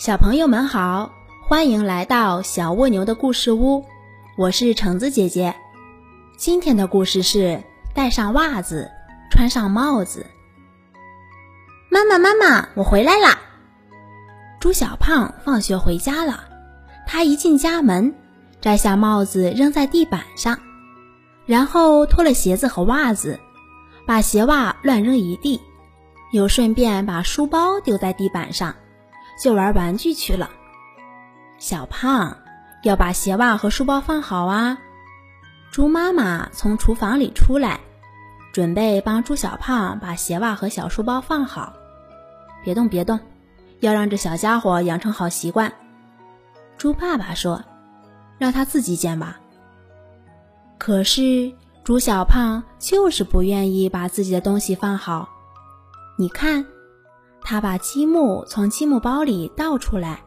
小朋友们好，欢迎来到小蜗牛的故事屋，我是橙子姐姐。今天的故事是戴上袜子，穿上帽子。妈妈，妈妈，我回来啦！猪小胖放学回家了，他一进家门，摘下帽子扔在地板上，然后脱了鞋子和袜子，把鞋袜乱扔一地，又顺便把书包丢在地板上。就玩玩具去了。小胖要把鞋袜和书包放好啊！猪妈妈从厨房里出来，准备帮猪小胖把鞋袜和小书包放好。别动，别动，要让这小家伙养成好习惯。猪爸爸说：“让他自己捡吧。”可是猪小胖就是不愿意把自己的东西放好。你看。他把积木从积木包里倒出来，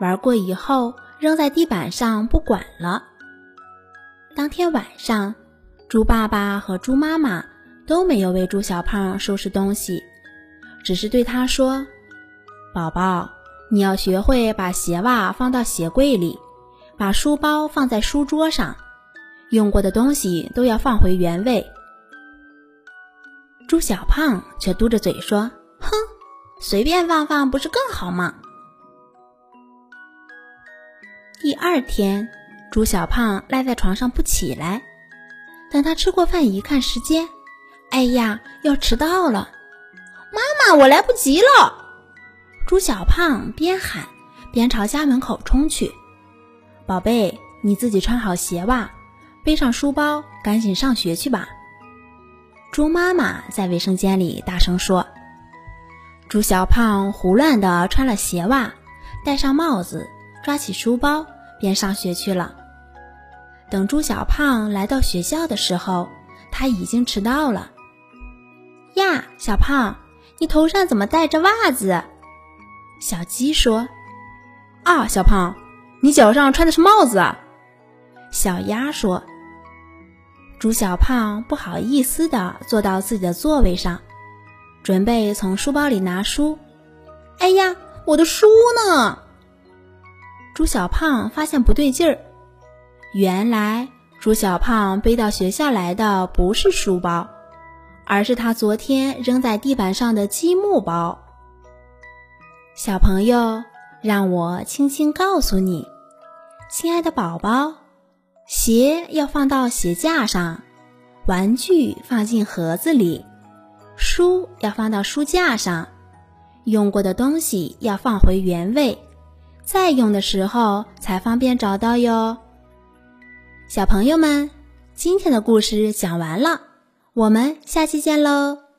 玩过以后扔在地板上不管了。当天晚上，猪爸爸和猪妈妈都没有为猪小胖收拾东西，只是对他说：“宝宝，你要学会把鞋袜放到鞋柜里，把书包放在书桌上，用过的东西都要放回原位。”猪小胖却嘟着嘴说：“。”随便放放不是更好吗？第二天，猪小胖赖在床上不起来。等他吃过饭，一看时间，哎呀，要迟到了！妈妈，我来不及了！猪小胖边喊边朝家门口冲去。宝贝，你自己穿好鞋袜，背上书包，赶紧上学去吧。猪妈妈在卫生间里大声说。猪小胖胡乱地穿了鞋袜，戴上帽子，抓起书包，便上学去了。等猪小胖来到学校的时候，他已经迟到了。呀，小胖，你头上怎么戴着袜子？小鸡说：“啊，小胖，你脚上穿的是帽子啊。”小鸭说：“猪小胖不好意思地坐到自己的座位上。”准备从书包里拿书，哎呀，我的书呢？朱小胖发现不对劲儿，原来朱小胖背到学校来的不是书包，而是他昨天扔在地板上的积木包。小朋友，让我轻轻告诉你，亲爱的宝宝，鞋要放到鞋架上，玩具放进盒子里。书要放到书架上，用过的东西要放回原位，再用的时候才方便找到哟。小朋友们，今天的故事讲完了，我们下期见喽。